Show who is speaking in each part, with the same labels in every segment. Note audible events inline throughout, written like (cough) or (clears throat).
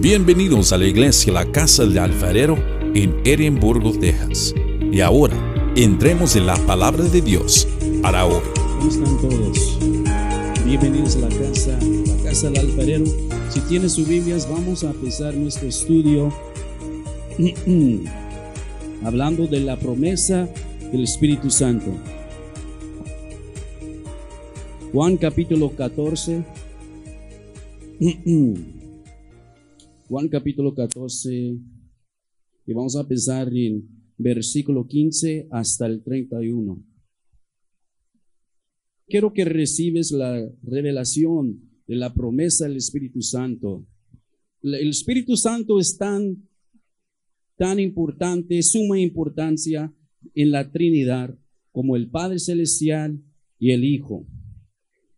Speaker 1: Bienvenidos a la iglesia La Casa del Alfarero en Edimburgo, Texas. Y ahora, entremos en la palabra de Dios para hoy.
Speaker 2: ¿Cómo están todos? Bienvenidos a la casa, la casa del alfarero. Si tienen sus Biblias, vamos a empezar nuestro estudio (clears throat) hablando de la promesa del Espíritu Santo. Juan capítulo 14. (clears throat) Juan capítulo 14. Y vamos a pensar en versículo 15 hasta el 31. Quiero que recibes la revelación de la promesa del Espíritu Santo. El Espíritu Santo es tan, tan importante, suma importancia en la Trinidad como el Padre Celestial y el Hijo.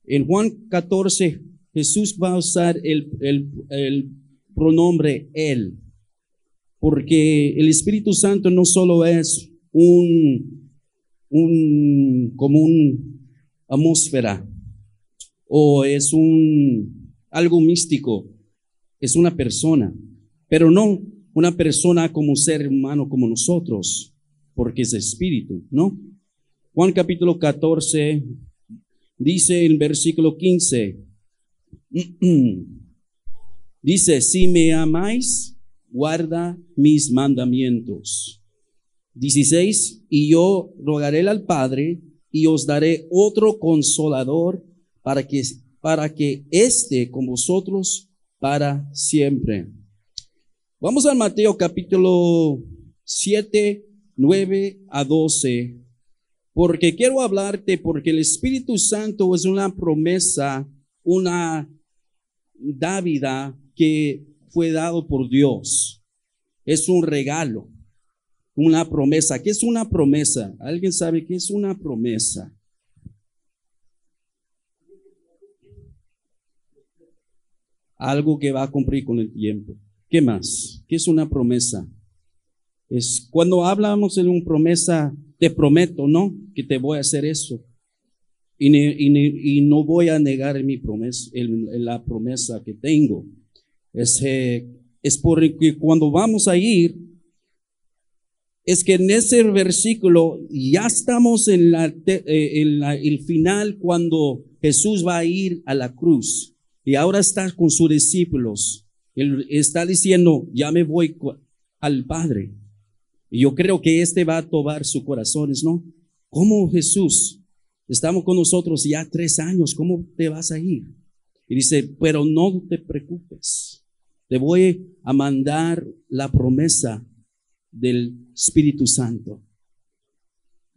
Speaker 2: En Juan 14, Jesús va a usar el, el, el pronombre Él, porque el Espíritu Santo no solo es un, un como un atmósfera o es un algo místico, es una persona, pero no una persona como ser humano como nosotros, porque es espíritu, ¿no? Juan capítulo 14 dice en versículo 15, (clears throat) dice, si me amáis, guarda mis mandamientos. 16, y yo rogaré al Padre y os daré otro consolador para que, para que esté con vosotros para siempre. Vamos al Mateo capítulo 7, 9 a 12, porque quiero hablarte, porque el Espíritu Santo es una promesa, una dávida que fue dado por Dios. Es un regalo, una promesa. ¿Qué es una promesa? ¿Alguien sabe qué es una promesa? Algo que va a cumplir con el tiempo. ¿Qué más? ¿Qué es una promesa? Es cuando hablamos de una promesa, te prometo, ¿no? Que te voy a hacer eso. Y, no voy a negar mi promesa, la promesa que tengo. Es, eh, es porque cuando vamos a ir, es que en ese versículo ya estamos en, la, eh, en la, el final cuando Jesús va a ir a la cruz y ahora está con sus discípulos. Él está diciendo, ya me voy al Padre. Y yo creo que este va a tomar sus corazones, ¿no? ¿Cómo Jesús? Estamos con nosotros ya tres años, ¿cómo te vas a ir? Y dice, pero no te preocupes, te voy a mandar la promesa del Espíritu Santo.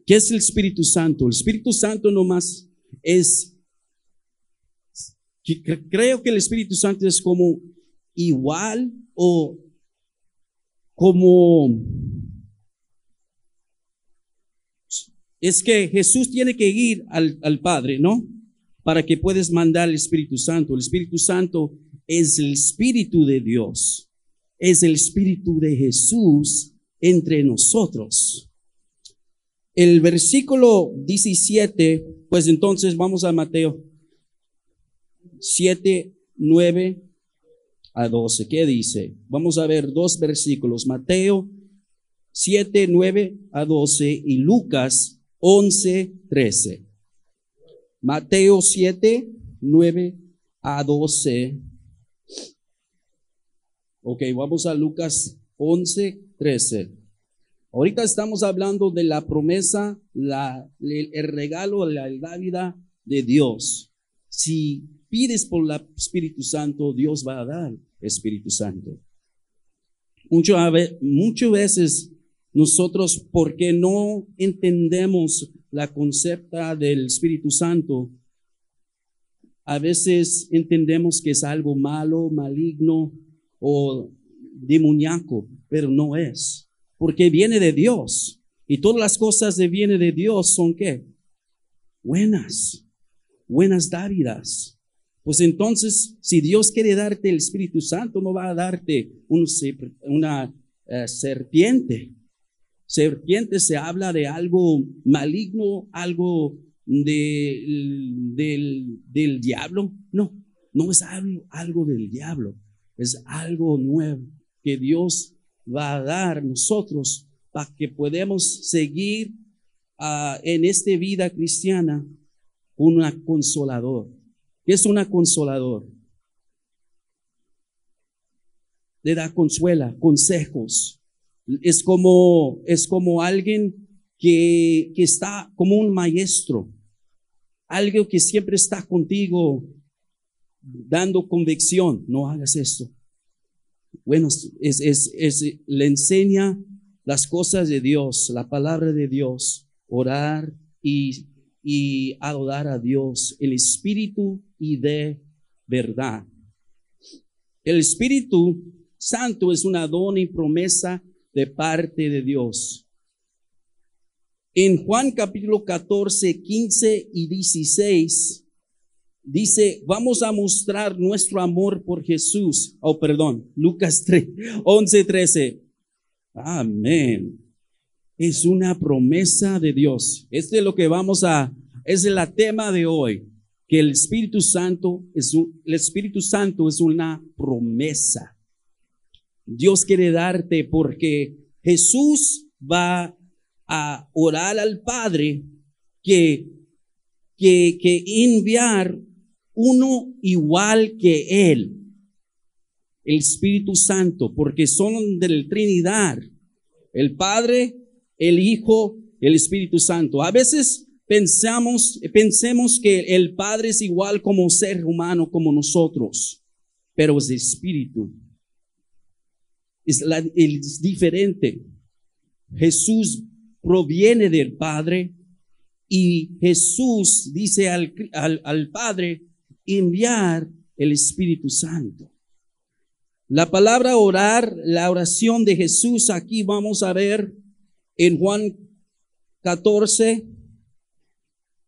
Speaker 2: ¿Qué es el Espíritu Santo? El Espíritu Santo nomás es, creo que el Espíritu Santo es como igual o como, es que Jesús tiene que ir al, al Padre, ¿no? Para que puedas mandar el Espíritu Santo. El Espíritu Santo es el Espíritu de Dios, es el Espíritu de Jesús entre nosotros. El versículo 17, pues entonces vamos a Mateo 7, 9 a 12. ¿Qué dice? Vamos a ver dos versículos, Mateo 7, 9 a 12 y Lucas 11, 13. Mateo 7, 9 a 12. Ok, vamos a Lucas 11, 13. Ahorita estamos hablando de la promesa, el regalo, la vida de Dios. Si pides por el Espíritu Santo, Dios va a dar Espíritu Santo. muchas veces nosotros, porque no entendemos la concepta del Espíritu Santo, a veces entendemos que es algo malo, maligno o demoníaco, pero no es, porque viene de Dios. Y todas las cosas que vienen de Dios son qué? Buenas, buenas dávidas. Pues entonces, si Dios quiere darte el Espíritu Santo, no va a darte un, una uh, serpiente. Serpiente se habla de algo maligno, algo de, del, del diablo. No, no es algo del diablo Es algo nuevo que Dios va a dar nosotros para que podamos seguir ah, en esta vida cristiana una consolador. ¿Qué es una consolador? Le da consuela, consejos. Es como, es como alguien que, que está como un maestro, algo que siempre está contigo dando convicción. No hagas esto. Bueno, es, es, es, le enseña las cosas de Dios, la palabra de Dios, orar y, y adorar a Dios, el Espíritu y de verdad. El Espíritu Santo es una don y promesa de parte de Dios. En Juan capítulo 14, 15 y 16 dice, vamos a mostrar nuestro amor por Jesús. Oh, perdón, Lucas 3, 11, 13. Amén. Es una promesa de Dios. Este es lo que vamos a, es el tema de hoy, que el Espíritu Santo es un, el Espíritu Santo es una promesa. Dios quiere darte porque Jesús va a orar al Padre que, que, que enviar uno igual que Él, el Espíritu Santo, porque son de la Trinidad, el Padre, el Hijo, el Espíritu Santo. A veces pensamos, pensemos que el Padre es igual como ser humano como nosotros, pero es Espíritu. Es, la, diferente. Jesús proviene del Padre y Jesús dice al Padre, enviar el Espíritu Santo. La palabra orar, la oración de Jesús, aquí vamos a ver en Juan 14,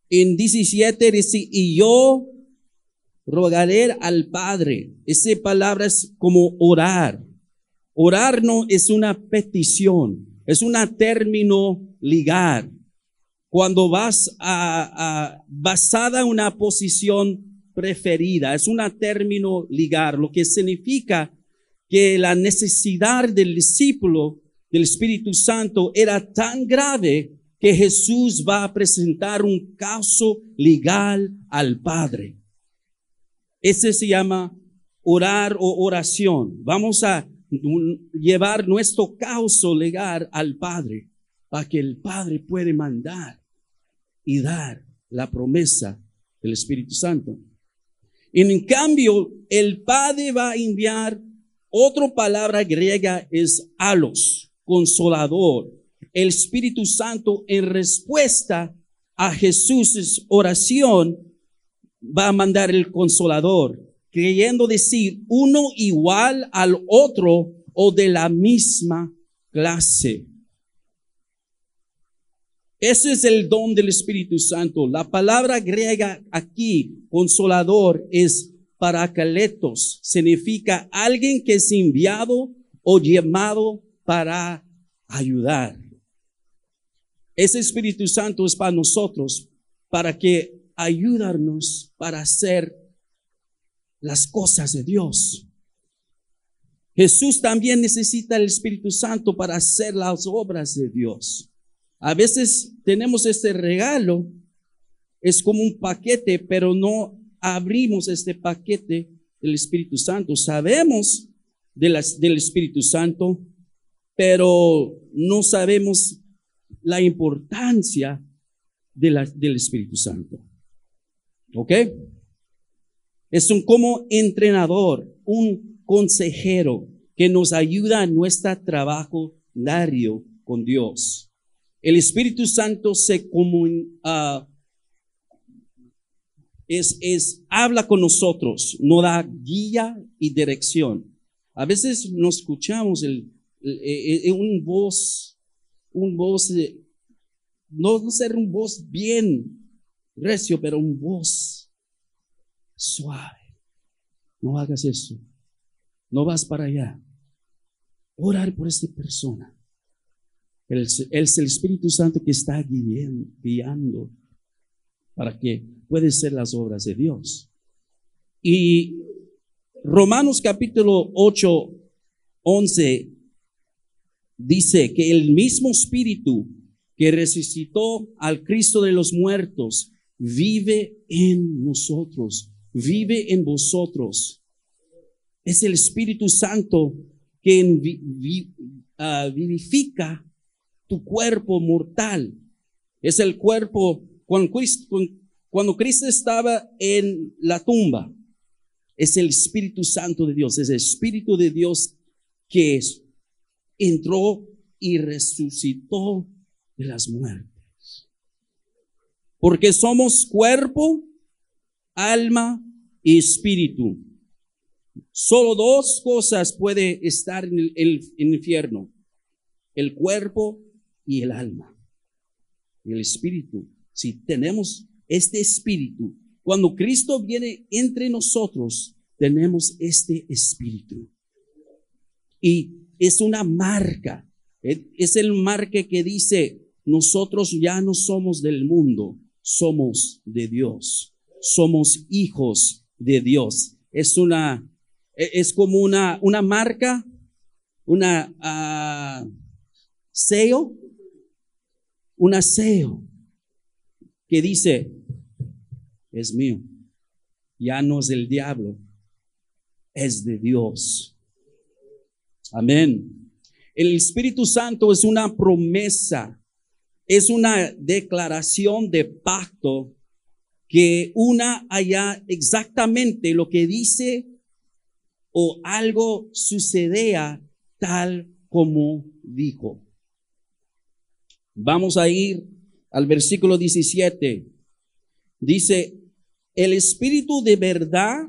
Speaker 2: en 17, dice, y yo rogaré al Padre. Esa palabra es como orar. Orar no es una petición, es un término ligar. Cuando vas a, a basada en una posición preferida, es un término ligar, lo que significa que la necesidad del discípulo del Espíritu Santo era tan grave que Jesús va a presentar un caso legal al Padre. Ese se llama orar o oración. Vamos a llevar nuestro caso legal al Padre para que el Padre puede mandar y dar la promesa del Espíritu Santo. En cambio, el Padre va a enviar otra palabra griega es alos, consolador. El Espíritu Santo en respuesta a Jesús' oración va a mandar el consolador, creyendo decir uno igual al otro o de la misma clase. Ese es el don del Espíritu Santo. La palabra griega aquí, consolador, es paracletos. Significa alguien que es enviado o llamado para ayudar. Ese Espíritu Santo es para nosotros, para que ayudarnos para hacer las cosas de Dios. Jesús también necesita el Espíritu Santo para hacer las obras de Dios. A veces tenemos este regalo, es como un paquete, pero no abrimos este paquete del Espíritu Santo. Sabemos de del Espíritu Santo, pero no sabemos la importancia de la, del Espíritu Santo. ¿Ok? Es un como entrenador, un consejero que nos ayuda en nuestro trabajo diario con Dios. El Espíritu Santo se comun, uh, es, es, habla con nosotros, no da guía y dirección. A veces nos escuchamos el, el, un voz, un voz, no, no ser un voz bien recio, pero un voz suave. No hagas eso. No vas para allá. Orar por esta persona. Es el Espíritu Santo que está guiando para que puedan ser las obras de Dios. Y Romanos capítulo 8, 11 dice que el mismo espíritu que resucitó al Cristo de los muertos vive en nosotros, vive en vosotros. Es el Espíritu Santo que ah, vivifica tu cuerpo mortal. Es el cuerpo, cuando Cristo, cuando Cristo estaba en la tumba, es el Espíritu Santo de Dios, es el Espíritu de Dios que entró y resucitó de las muertes. Porque somos cuerpo, alma y espíritu. Solo dos cosas puede estar en el, infierno. El cuerpo y el alma. El espíritu. Si tenemos este espíritu, cuando Cristo viene entre nosotros, tenemos este espíritu. Y es una marca. Es el marca que dice, nosotros ya no somos del mundo, somos de Dios. Somos hijos de Dios. Es una, es como una, una marca, una uh, una sello que dice, es mío. Ya no es del diablo, es de Dios. Amén. El Espíritu Santo es una promesa es una declaración de pacto que una allá exactamente lo que dice o algo sucedea tal como dijo. Vamos a ir al versículo 17. Dice, el espíritu de verdad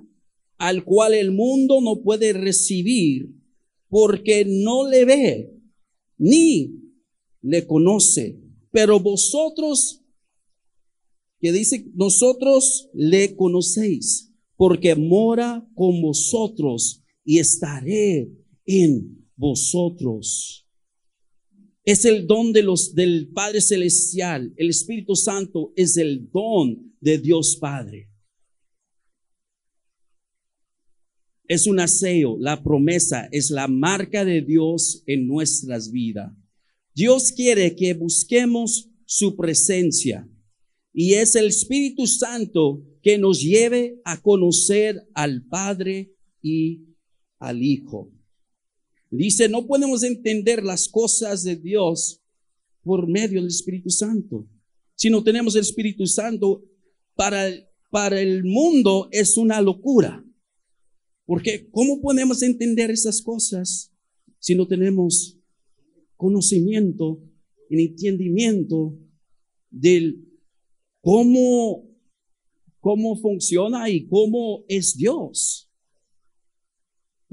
Speaker 2: al cual el mundo no puede recibir porque no le ve ni le conoce pero vosotros, que dice, nosotros le conocéis, porque mora con vosotros y estaré en vosotros. Es el don de los, del Padre Celestial. El Espíritu Santo es el don de Dios Padre. Es un aseo, la promesa, es la marca de Dios en nuestras vidas. Dios quiere que busquemos su presencia y es el Espíritu Santo que nos lleve a conocer al Padre y al Hijo. Dice, no podemos entender las cosas de Dios por medio del Espíritu Santo. Si no tenemos el Espíritu Santo, para, para el mundo es una locura. Porque ¿cómo podemos entender esas cosas si no tenemos conocimiento, en entendimiento del cómo, cómo funciona y cómo es Dios.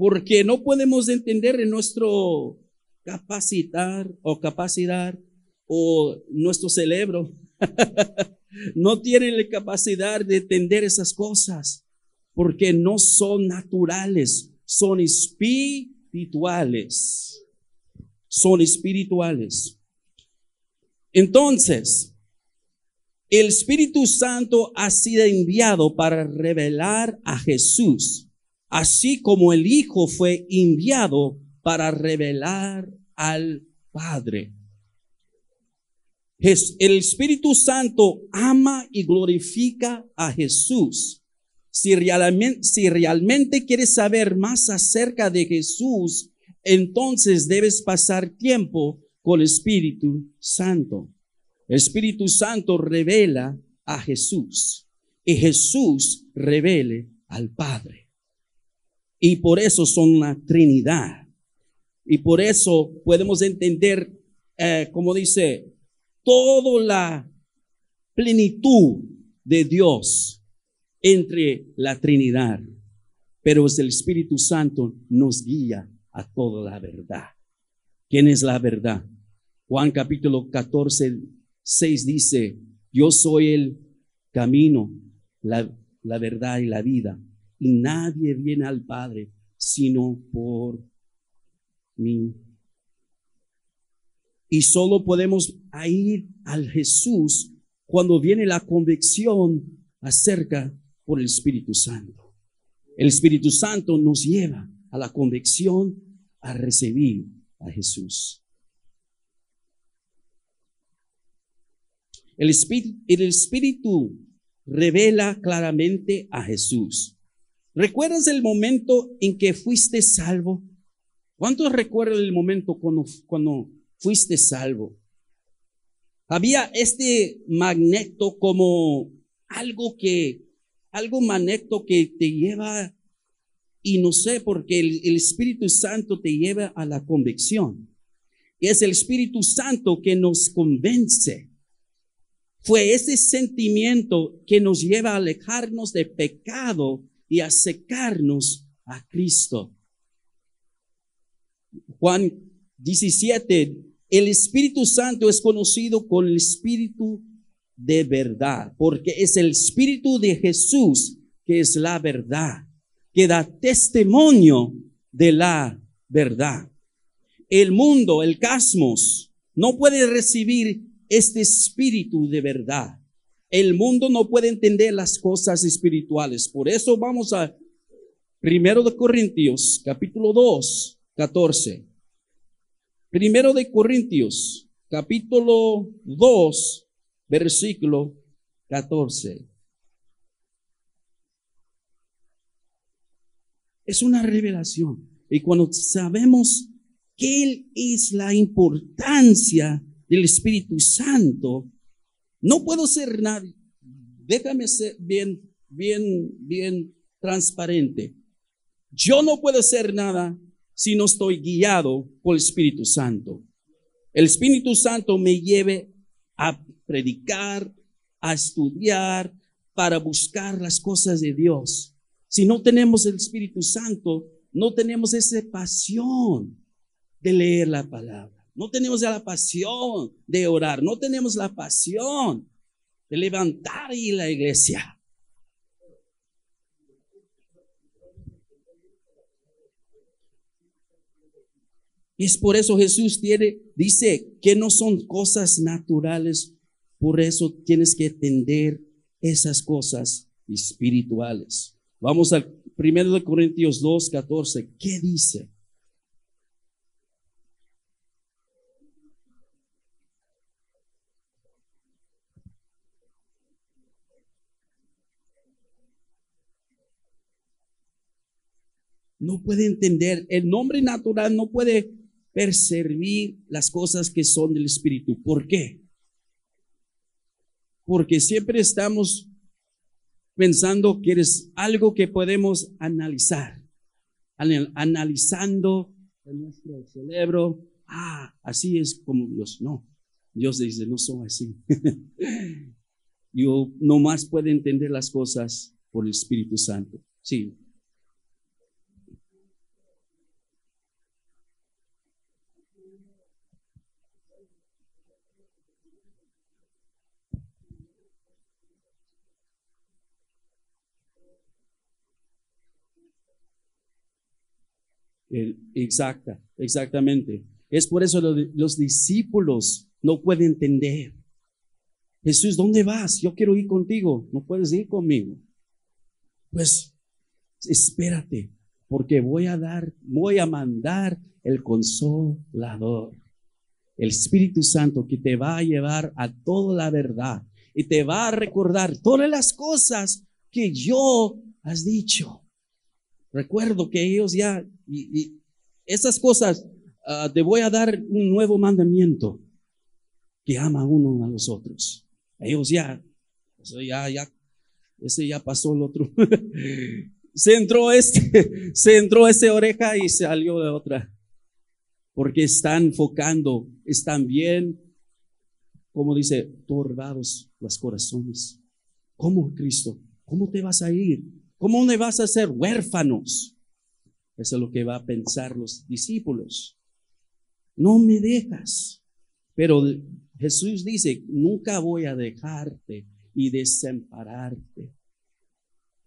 Speaker 2: Porque no podemos entender en nuestro capacitar o capacidad o nuestro cerebro. (laughs) no tiene la capacidad de entender esas cosas porque no son naturales, son espirituales son espirituales. Entonces, el Espíritu Santo ha sido enviado para revelar a Jesús, así como el Hijo fue enviado para revelar al Padre. El Espíritu Santo ama y glorifica a Jesús. Si realmente, quieres saber más acerca de Jesús, entonces debes pasar tiempo con el Espíritu Santo. El Espíritu Santo revela a Jesús y Jesús revele al Padre. Y por eso son una Trinidad. Y por eso podemos entender, eh, como dice, toda la plenitud de Dios entre la Trinidad. Pero es el Espíritu Santo nos guía a toda la verdad. ¿Quién es la verdad? Juan capítulo 14, 6 dice, yo soy el camino, la, la verdad y la vida. Y nadie viene al Padre sino por mí. Y solo podemos ir al Jesús cuando viene la convicción acerca por el Espíritu Santo. El Espíritu Santo nos lleva a la convicción a recibir a Jesús. El Espíritu, el Espíritu revela claramente a Jesús. ¿Recuerdas el momento en que fuiste salvo? ¿Cuántos recuerdan el momento cuando, cuando fuiste salvo? Había este magneto como algo que, algo magneto que te lleva, y no sé, porque el, el Espíritu Santo te lleva a la convicción. Es el Espíritu Santo que nos convence. Fue ese sentimiento que nos lleva a alejarnos de pecado y acercarnos a Cristo. Juan 17, el Espíritu Santo es conocido con el Espíritu de verdad, porque es el Espíritu de Jesús que es la verdad, que da testimonio de la verdad. El mundo, el cosmos, no puede recibir este espíritu de verdad. El mundo no puede entender las cosas espirituales. Por eso vamos a Primero de Corintios, capítulo 2, 14. Primero de Corintios, capítulo 2, versículo 14. Es una revelación. Y cuando sabemos qué es la importancia del Espíritu Santo, no puedo ser nadie. Déjame ser bien, bien, bien transparente. Yo no puedo ser nada si no estoy guiado por el Espíritu Santo. El Espíritu Santo me lleve a predicar, a estudiar, para buscar las cosas de Dios. Si no tenemos el Espíritu Santo, no tenemos esa pasión de leer la palabra. No tenemos la pasión de orar, no tenemos la pasión de levantar y la iglesia. Es por eso Jesús tiene, dice que no son cosas naturales, por eso tienes que entender esas cosas espirituales. Vamos al primero de Corintios 2, 14. ¿Qué dice? No puede entender, el nombre natural no puede percibir las cosas que son del Espíritu. ¿Por qué? Porque siempre estamos pensando que es algo que podemos analizar, analizando en nuestro cerebro. Ah, así es como Dios. No, Dios dice, no son así. (laughs) Yo no más puedo entender las cosas por el Espíritu Santo. Sí, exacta, exactamente. Es por eso los, los discípulos no pueden entender. Jesús, ¿dónde vas? Yo quiero ir contigo. No puedes ir conmigo. Pues espérate, porque voy a dar, voy a mandar el consolador, el Espíritu Santo que te va a llevar a toda la verdad y te va a recordar todas las cosas que yo has dicho. Recuerdo que ellos ya, y, esas cosas, ah, te voy a dar un nuevo mandamiento, que ama uno a los otros. Ellos ya, eso ya, ya, ese ya pasó el otro. (laughs) se entró este, (laughs) se entró ese oreja y salió de otra. Porque están enfocando, están bien, como dice, turbados los corazones. ¿Cómo, Cristo? ¿Cómo te vas a ir? ¿Cómo me vas a ser huérfanos? Eso es lo que va a pensar los discípulos. No me dejas. Pero Jesús dice, nunca voy a dejarte y desampararte.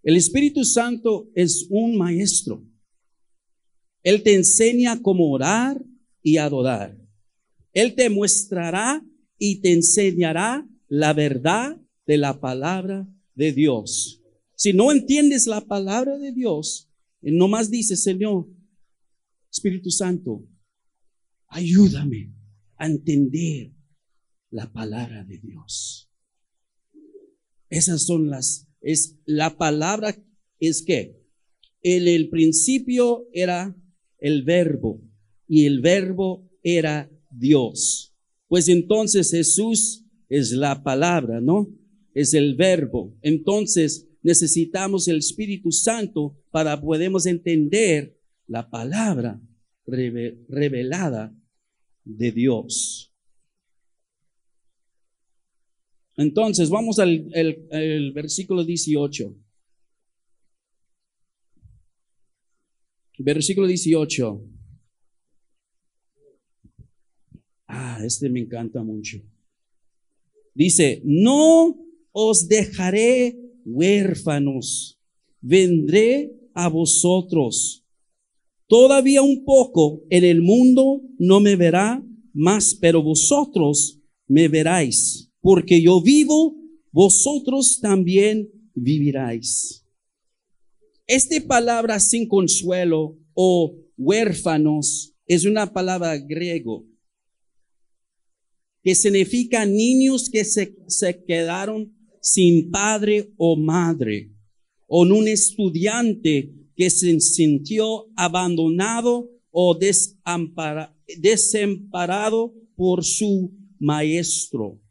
Speaker 2: El Espíritu Santo es un maestro. Él te enseña cómo orar y adorar. Él te mostrará y te enseñará la verdad de la palabra de Dios. Si no entiendes la palabra de Dios, nomás dice, Señor, Espíritu Santo, ayúdame a entender la palabra de Dios. Esas son las, es la palabra, es que en el principio era el verbo y el verbo era Dios. Pues entonces Jesús es la palabra, ¿no? Es el verbo. Entonces necesitamos el Espíritu Santo para podemos entender la palabra revelada de Dios. Entonces, vamos al versículo 18. Versículo 18. Ah, este me encanta mucho. Dice, no os dejaré huérfanos, vendré a vosotros. Todavía un poco en el mundo no me verá más, pero vosotros me veráis porque yo vivo, vosotros también viviráis. Esta palabra sin consuelo o huérfanos es una palabra griego que significa niños que se, se quedaron sin padre o madre, o un estudiante que se sintió abandonado o desamparado por su maestro.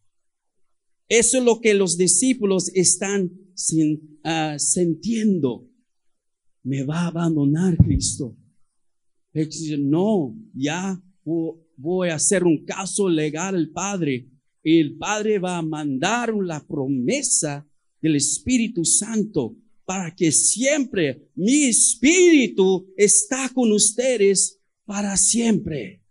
Speaker 2: Eso es lo que los discípulos están ah, sintiendo. Me va a abandonar Cristo. No, ya voy a hacer un caso legal al Padre. El Padre va a mandar la promesa del Espíritu Santo para que siempre mi Espíritu está con ustedes para siempre.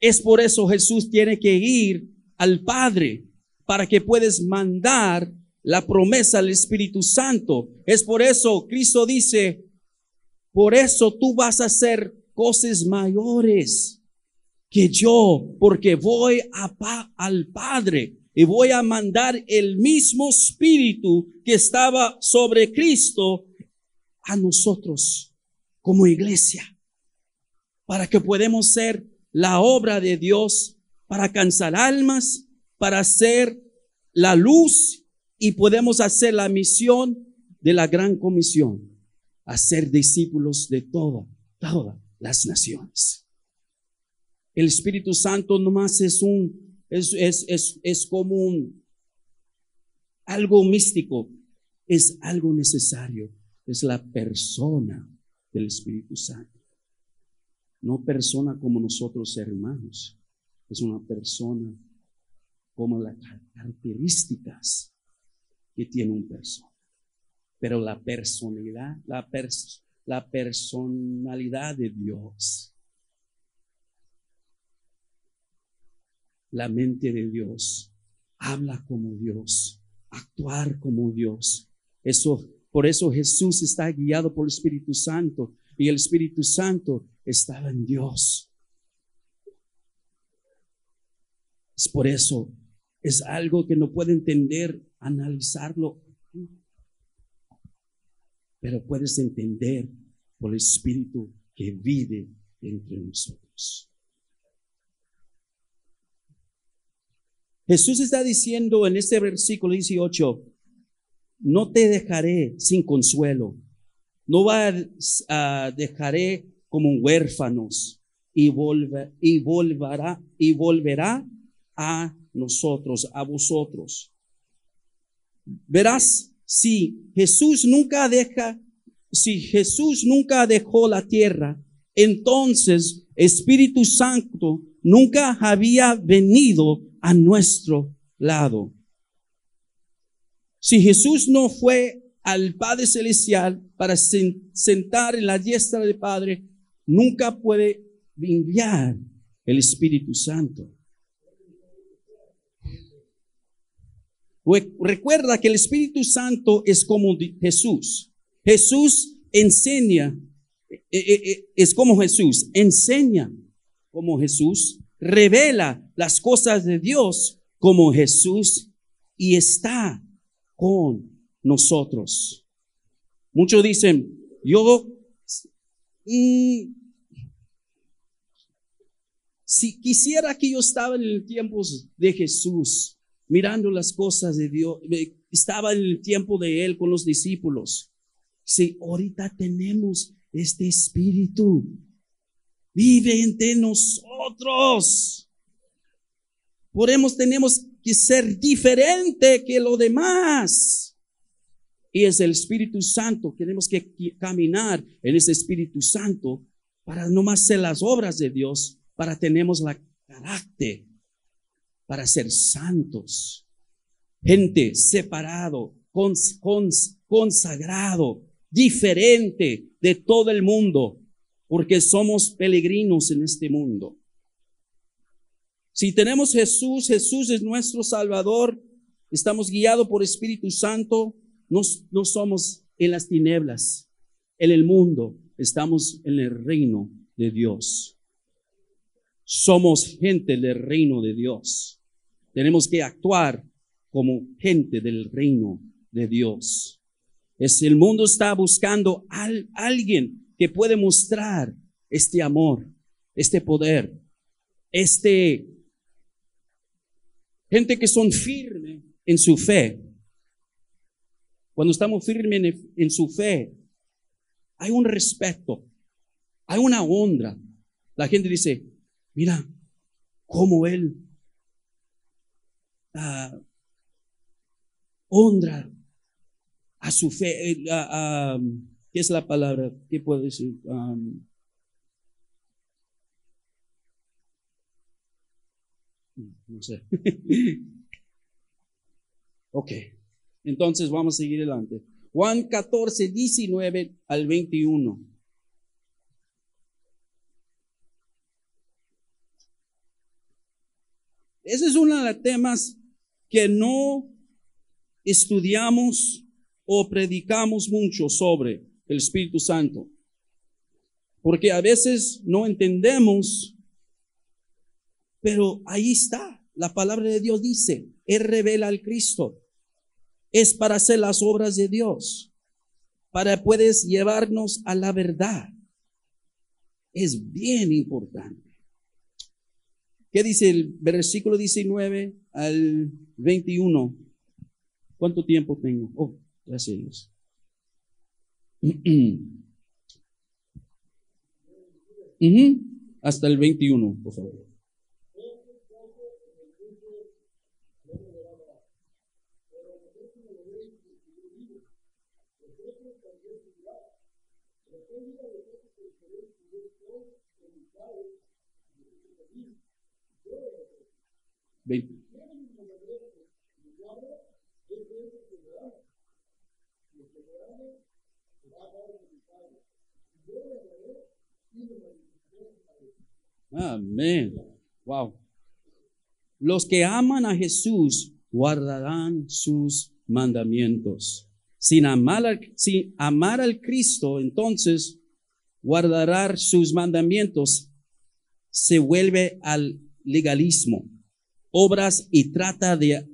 Speaker 2: Es por eso Jesús tiene que ir al Padre para que puedes mandar la promesa al Espíritu Santo. Es por eso Cristo dice, por eso tú vas a hacer cosas mayores que yo, porque voy a al Padre y voy a mandar el mismo Espíritu que estaba sobre Cristo a nosotros como iglesia, para que podamos ser la obra de Dios para alcanzar almas para hacer la luz y podemos hacer la misión de la gran comisión, hacer discípulos de todas, todas las naciones. El Espíritu Santo nomás es un, es, es, es, es como un, algo místico, es algo necesario, es la persona del Espíritu Santo. No persona como nosotros hermanos, es una persona como las características que tiene un persona. Pero la personalidad, la, la personalidad de Dios, la mente de Dios, habla como Dios, actuar como Dios. Eso, por eso Jesús está guiado por el Espíritu Santo y el Espíritu Santo estaba en Dios. Es por eso es algo que no puede entender, analizarlo, pero puedes entender por el Espíritu que vive entre nosotros. Jesús está diciendo en este versículo 18, no te dejaré sin consuelo, no va a, dejaré como huérfanos y, y, volverá, y volverá a nosotros, a vosotros. Verás, si Jesús nunca deja, si Jesús nunca dejó la tierra, entonces Espíritu Santo nunca había venido a nuestro lado. Si Jesús no fue al Padre Celestial para sentar en la diestra del Padre, nunca puede enviar el Espíritu Santo. Recuerda que el Espíritu Santo es como Jesús. Jesús enseña, eh, eh, eh, es como Jesús, enseña como Jesús, revela las cosas de Dios como Jesús y está con nosotros. Muchos dicen, yo, mm, si quisiera que yo estaba en el tiempo de Jesús, mirando las cosas de Dios, estaba en el tiempo de Él con los discípulos. Si ahorita tenemos este espíritu, vive entre nosotros. Podemos, tenemos que ser diferente que lo demás. Y es el Espíritu Santo. Tenemos que caminar en ese Espíritu Santo para no más ser las obras de Dios, para tenemos la carácter, para ser santos. Gente separado, consagrado, diferente de todo el mundo, porque somos peregrinos en este mundo. Si tenemos Jesús, Jesús es nuestro Salvador, estamos guiados por Espíritu Santo, no, no somos en las tinieblas, en el mundo, estamos en el reino de Dios. Somos gente del reino de Dios. Tenemos que actuar como gente del reino de Dios. Es el mundo está buscando a alguien que puede mostrar este amor, este poder, este Gente que son firmes en su fe. Cuando estamos firmes en, su fe, hay un respeto, hay una honra. La gente dice, mira, cómo él uh, honra a su fe. Eh, ¿Qué es la palabra? ¿Qué puedo decir? No sé. (laughs) ok. Entonces vamos a seguir adelante. Juan 14, 19 al 21. Ese es uno de los temas que no estudiamos o predicamos mucho sobre el Espíritu Santo. Porque a veces no entendemos pero ahí está. La palabra de Dios dice, Él revela al Cristo. Es para hacer las obras de Dios. Para puedes llevarnos a la verdad. Es bien importante. ¿Qué dice el versículo 19 al 21? ¿Cuánto tiempo tengo? Oh, gracias. (clears throat) Hasta el 21, por favor. Amén. Wow. Los que aman a Jesús guardarán sus mandamientos. Sin amar, al, sin amar al Cristo, entonces guardará sus mandamientos, se vuelve al legalismo, obras y trata de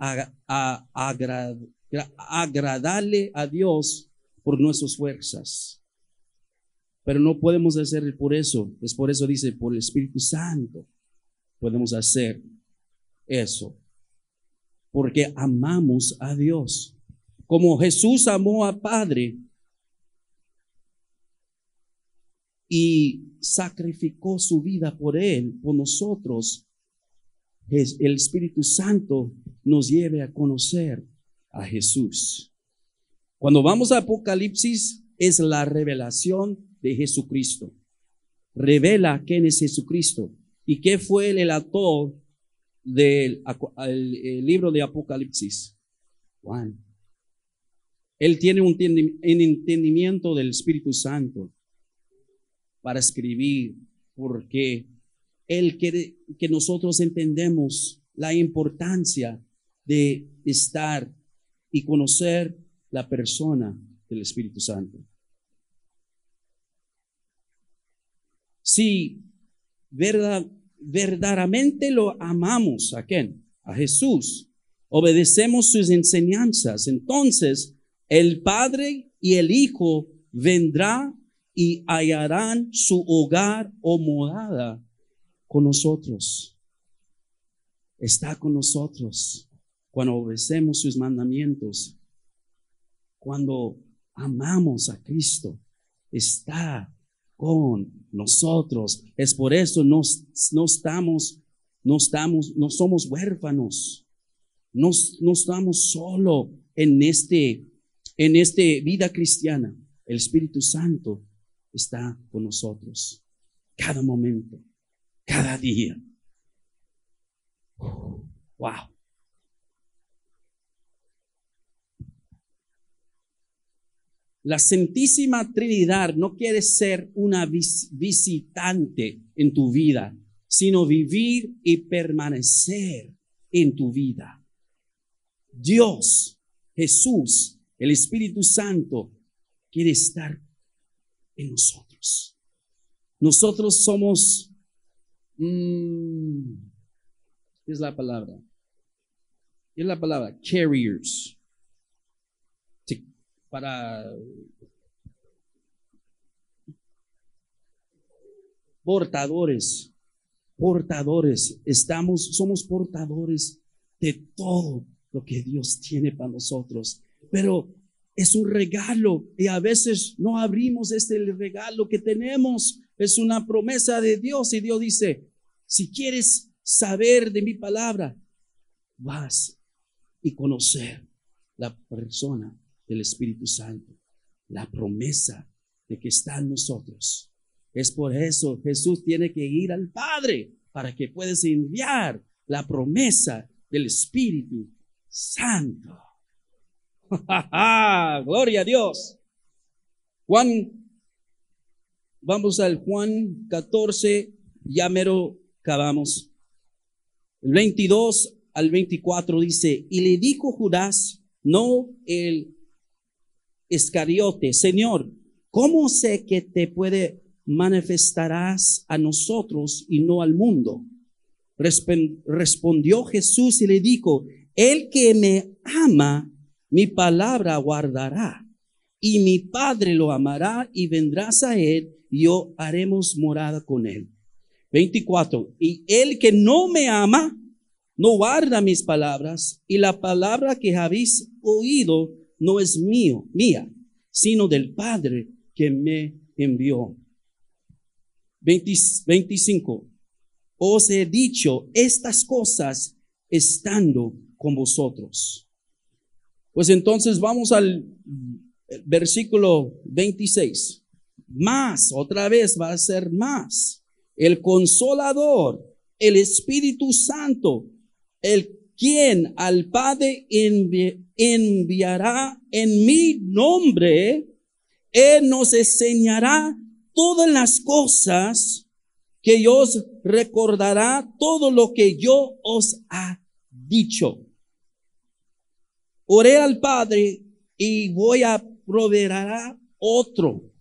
Speaker 2: agradarle a Dios por nuestras fuerzas. Pero no podemos hacer por eso. Es por eso dice, por el Espíritu Santo podemos hacer eso. Porque amamos a Dios. Como Jesús amó a Padre y sacrificó su vida por Él, por nosotros, el Espíritu Santo nos lleve a conocer a Jesús. Cuando vamos a Apocalipsis, es la revelación de Jesucristo. Revela quién es Jesucristo y qué fue el autor del libro de Apocalipsis. Juan. Él tiene un entendimiento del Espíritu Santo para escribir, porque Él quiere que nosotros entendemos la importancia de estar y conocer la persona del Espíritu Santo. Si verdad, verdaderamente lo amamos, ¿a quién? A Jesús. Obedecemos sus enseñanzas. Entonces, el Padre y el Hijo vendrá y hallarán su hogar o morada con nosotros. Está con nosotros cuando obedecemos sus mandamientos, cuando amamos a Cristo, está con nosotros. Es por eso no, no estamos, no estamos, no somos huérfanos. No, no estamos solo en este, en este vida cristiana. El Espíritu Santo está con nosotros cada momento, cada día. Wow. La Santísima Trinidad no quiere ser una visitante en tu vida, sino vivir y permanecer en tu vida. Dios, Jesús, el Espíritu Santo quiere estar en nosotros. Nosotros somos, mm, ¿qué es la palabra? ¿Qué es la palabra? Carriers para portadores, portadores, estamos, somos portadores de todo lo que Dios tiene para nosotros. Pero es un regalo y a veces no abrimos este regalo que tenemos. Es una promesa de Dios y Dios dice, si quieres saber de mi palabra, vas y conocer la persona del Espíritu Santo, la promesa de que está en nosotros. Es por eso Jesús tiene que ir al Padre para que puedas enviar la promesa del Espíritu Santo. (laughs) Gloria a Dios. Juan, vamos al Juan 14, ya acabamos. El 22 al 24 dice, y le dijo Judas, no el Escariote, Señor, ¿cómo sé que te puede manifestarás a nosotros y no al mundo? Respondió Jesús y le dijo, el que me ama, mi palabra guardará, y mi Padre lo amará y vendrás a él, y yo haremos morada con él. 24. Y el que no me ama, no guarda mis palabras, y la palabra que habéis oído no es mío, mía, sino del Padre que me envió. 25. Os he dicho estas cosas estando con vosotros. Pues entonces vamos al versículo 26. Más, otra vez va a ser más. El consolador, el Espíritu Santo, el quien al Padre enviará en mi nombre, Él nos enseñará todas las cosas que os recordará todo lo que yo os ha dicho. Oré al Padre y voy a proveer otro.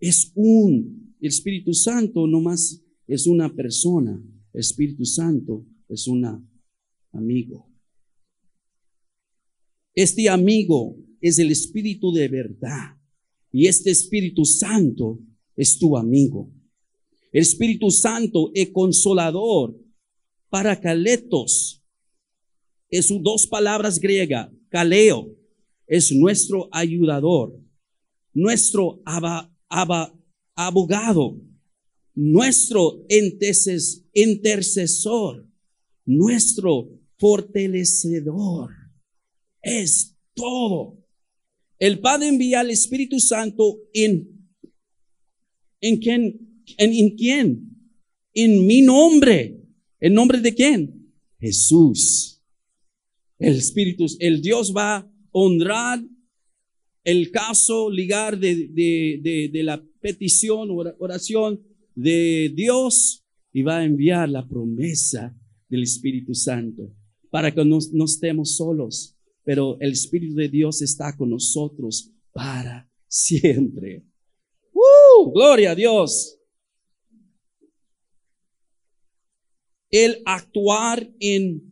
Speaker 2: Es un, Espíritu Santo no más es una persona. Espíritu Santo es una amigo. Este amigo es el Espíritu de verdad. Y este Espíritu Santo es tu amigo. El Espíritu Santo es consolador, para caletos. Es dos palabras griegas. Caleo es nuestro ayudador, nuestro abogado, nuestro intercesor, nuestro fortalecedor. Es todo. El Padre envía al Espíritu Santo en, en quién, en, quién, en mi nombre. ¿En nombre de quién? Jesús. El Espíritu, el Dios va a honrar el caso, ligar de, de, de, la petición, oración de Dios y va a enviar la promesa del Espíritu Santo para que no, estemos solos, pero el Espíritu de Dios está con nosotros para siempre. ¡Uh! Gloria a Dios. El actuar en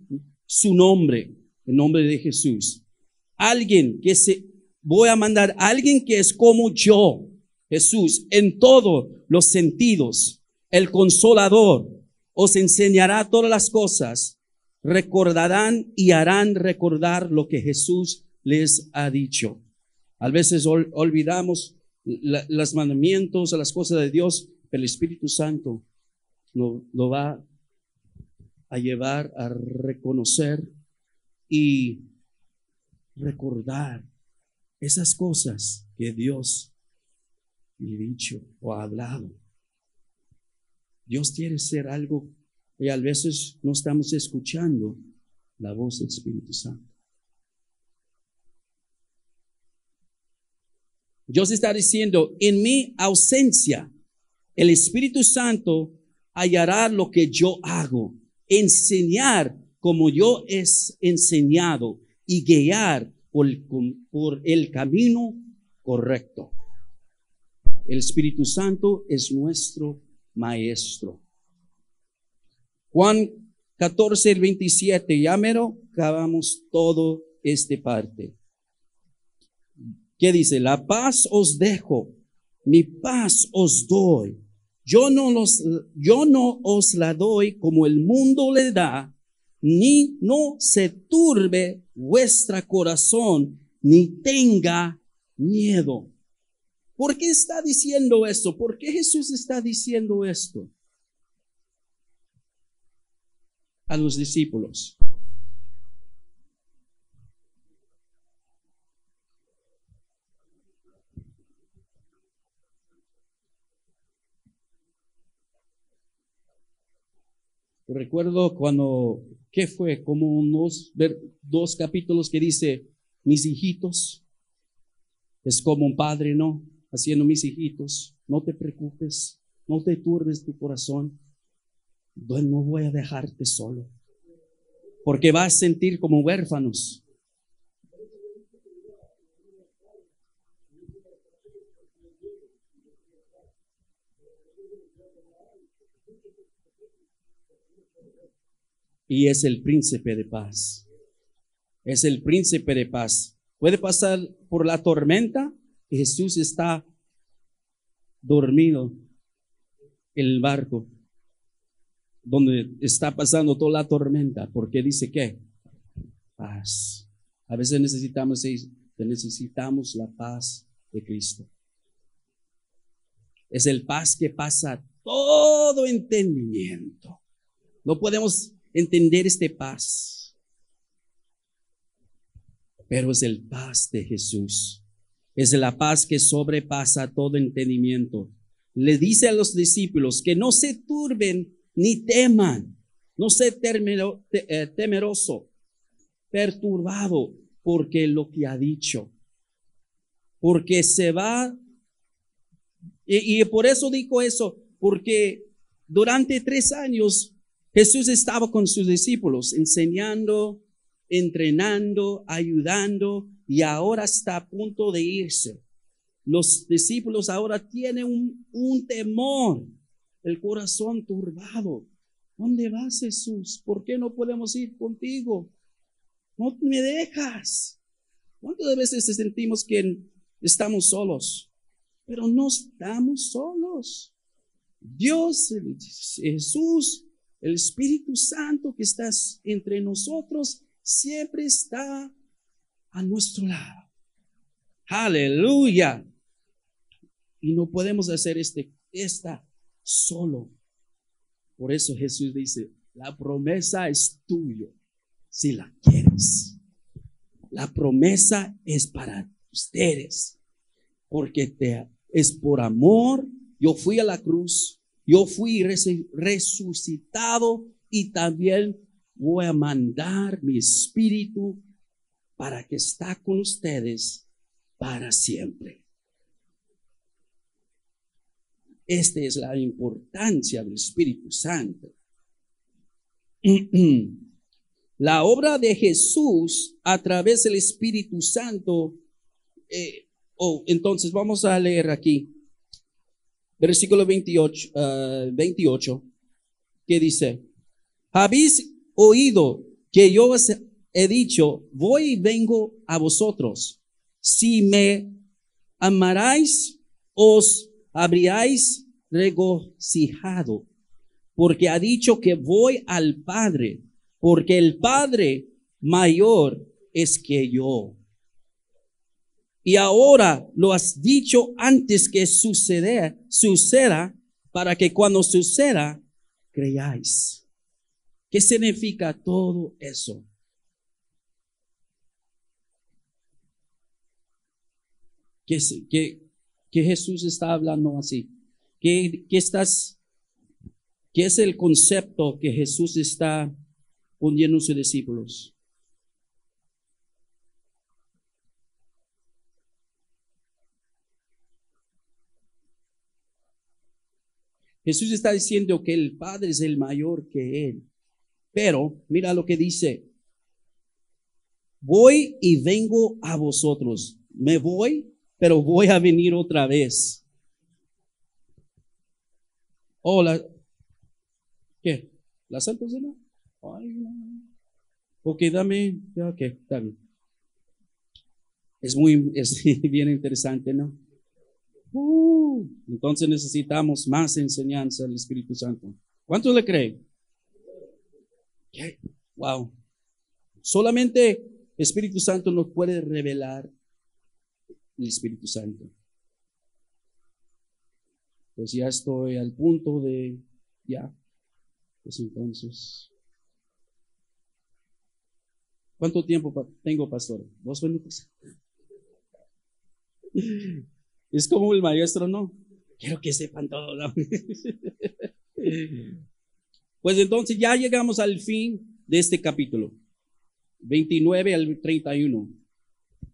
Speaker 2: su nombre, en nombre de Jesús. Alguien que se, voy a mandar alguien que es como yo, Jesús, en todos los sentidos, el consolador, os enseñará todas las cosas, recordarán y harán recordar lo que Jesús les ha dicho. A veces olvidamos los mandamientos, las cosas de Dios, pero el Espíritu Santo lo, lo va a llevar a reconocer y recordar esas cosas que Dios dicho o ha hablado. Dios quiere ser algo y a veces no estamos escuchando la voz del Espíritu Santo. Dios está diciendo, en mi ausencia, el Espíritu Santo hallará lo que yo hago, enseñar como yo he enseñado y guiar por, por el camino correcto. El Espíritu Santo es nuestro maestro. Juan 14, el 27, ya mero acabamos todo este parte. ¿Qué dice? La paz os dejo, mi paz os doy. Yo no, los, yo no os la doy como el mundo le da, ni no se turbe vuestra corazón, ni tenga miedo. ¿Por qué está diciendo esto? ¿Por qué Jesús está diciendo esto? A los discípulos. Recuerdo cuando, ¿qué fue? Como unos dos capítulos que dice, mis hijitos, es como un padre, ¿no? Haciendo mis hijitos, no te preocupes, no te turbes tu corazón, no voy a dejarte solo, porque vas a sentir como huérfanos. Y es el príncipe de paz. Es el príncipe de paz. Puede pasar por la tormenta, Jesús está dormido en el barco donde está pasando toda la tormenta, porque dice que paz. A veces necesitamos, necesitamos la paz de Cristo. Es el paz que pasa todo entendimiento. No podemos entender este paz, pero es el paz de Jesús es la paz que sobrepasa todo entendimiento. Le dice a los discípulos que no se turben ni teman, no se eh, temeroso, perturbado, porque lo que ha dicho, porque se va, y, y por eso digo eso, porque durante tres años Jesús estaba con sus discípulos enseñando, entrenando, ayudando, y ahora está a punto de irse. Los discípulos ahora tienen un, temor, el corazón turbado. ¿Dónde vas, Jesús? ¿Por qué no podemos ir contigo? No me dejas. ¿Cuántas veces sentimos que estamos solos? Pero no estamos solos. Dios, Jesús, el Espíritu Santo que está entre nosotros, siempre está a nuestro lado. Aleluya. Y no podemos hacer este, esta solo. Por eso Jesús dice, la promesa es tuyo si la quieres. La promesa es para ustedes, porque te, es por amor. Yo fui a la cruz, yo fui resucitado y también voy a mandar mi espíritu para que está con ustedes para siempre. Esta es la importancia del Espíritu Santo. (clears throat) La obra de Jesús a través del Espíritu Santo. Eh, oh, entonces vamos a leer aquí. Versículo 28, 28 ah, que dice, habéis oído que yo he dicho, voy y vengo a vosotros. si me amarais, os habríais regocijado, porque ha dicho que voy al Padre, porque el Padre mayor es que yo. Y ahora lo has dicho antes que suceda, suceda, para que cuando suceda, creáis. ¿Qué significa todo eso? Que, que, que Jesús está hablando así. ¿Qué, qué estás, es el concepto que Jesús está poniendo a sus discípulos? Jesús está diciendo que el Padre es el mayor que Él. Pero mira lo que dice. Voy y vengo a vosotros. Me voy, pero voy a venir otra vez. Hola. ¿Qué? ¿La Santa Cena? Ay, no. Ok, dame. Ok, bien. Es muy, es (laughs) bien interesante, ¿no? Uh, entonces necesitamos más enseñanza del Espíritu Santo. ¿Cuántos le creen? Wow. Solamente Espíritu Santo nos puede revelar el Espíritu Santo. Pues ya estoy al punto de, ya, pues entonces. ¿Cuánto tiempo tengo, pastor? Dos minutos. (laughs) Es como el maestro, ¿no? Quiero que sepan todo. (laughs) Pues entonces ya llegamos al fin de este capítulo, 29 al 31.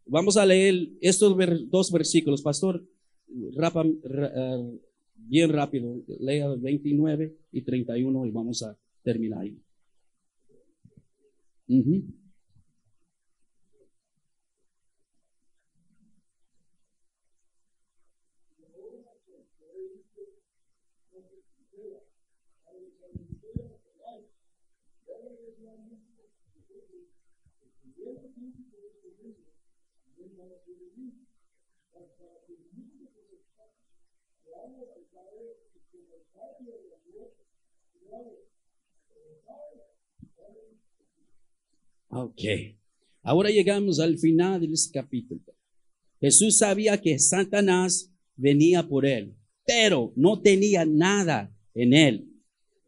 Speaker 2: Vamos a leer estos dos versículos, pastor, eh, bien rápido, lea 29 y 31 y vamos a terminar ahí. Ok. Ahora llegamos al final de este capítulo. Jesús sabía que Satanás venía por él, pero no tenía nada en él.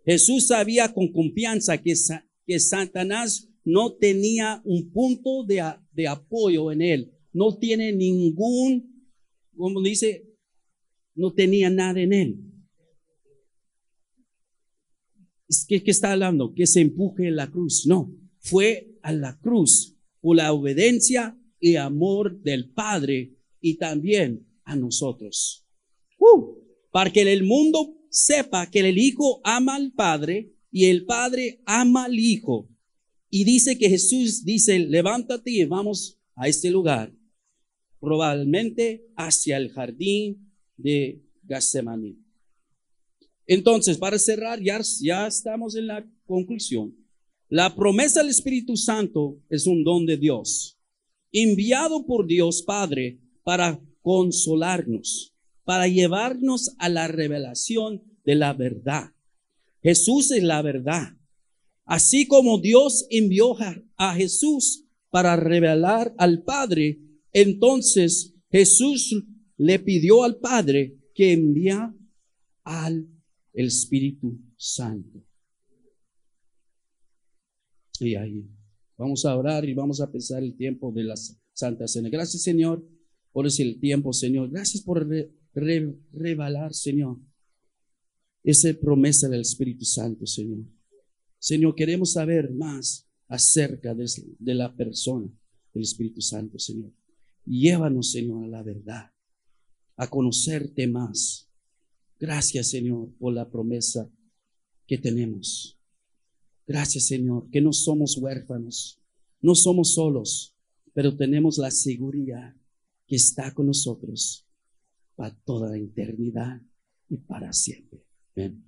Speaker 2: Jesús sabía con confianza que, que Satanás no tenía un punto de, de apoyo en él. No tiene ningún, como dice, no tenía nada en él. ¿Qué, ¿Qué está hablando? Que se empuje la cruz. No, fue a la cruz por la obediencia y amor del Padre y también a nosotros. Uh, para que el mundo sepa que el Hijo ama al Padre y el Padre ama al Hijo. Y dice que Jesús dice, levántate y vamos a este lugar, probablemente hacia el jardín de Getsemaní. Entonces, para cerrar, ya, ya estamos en la conclusión. La promesa del Espíritu Santo es un don de Dios, enviado por Dios Padre para consolarnos, para llevarnos a la revelación de la verdad. Jesús es la verdad. Así como Dios envió a Jesús para revelar al Padre, entonces Jesús le pidió al Padre que envía al Espíritu Santo. Y ahí vamos a orar y vamos a pensar el tiempo de la Santa Cena. Gracias, Señor, por ese tiempo, Señor. Gracias por revelar, Señor, esa promesa del Espíritu Santo, Señor. Señor, queremos saber más acerca de la persona del Espíritu Santo, Señor. Llévanos, Señor, a la verdad a conocerte más. Gracias, Señor, por la promesa que tenemos. Gracias, Señor, que no somos huérfanos, no somos solos, pero tenemos la seguridad que está con nosotros para toda la eternidad y para siempre. Amén.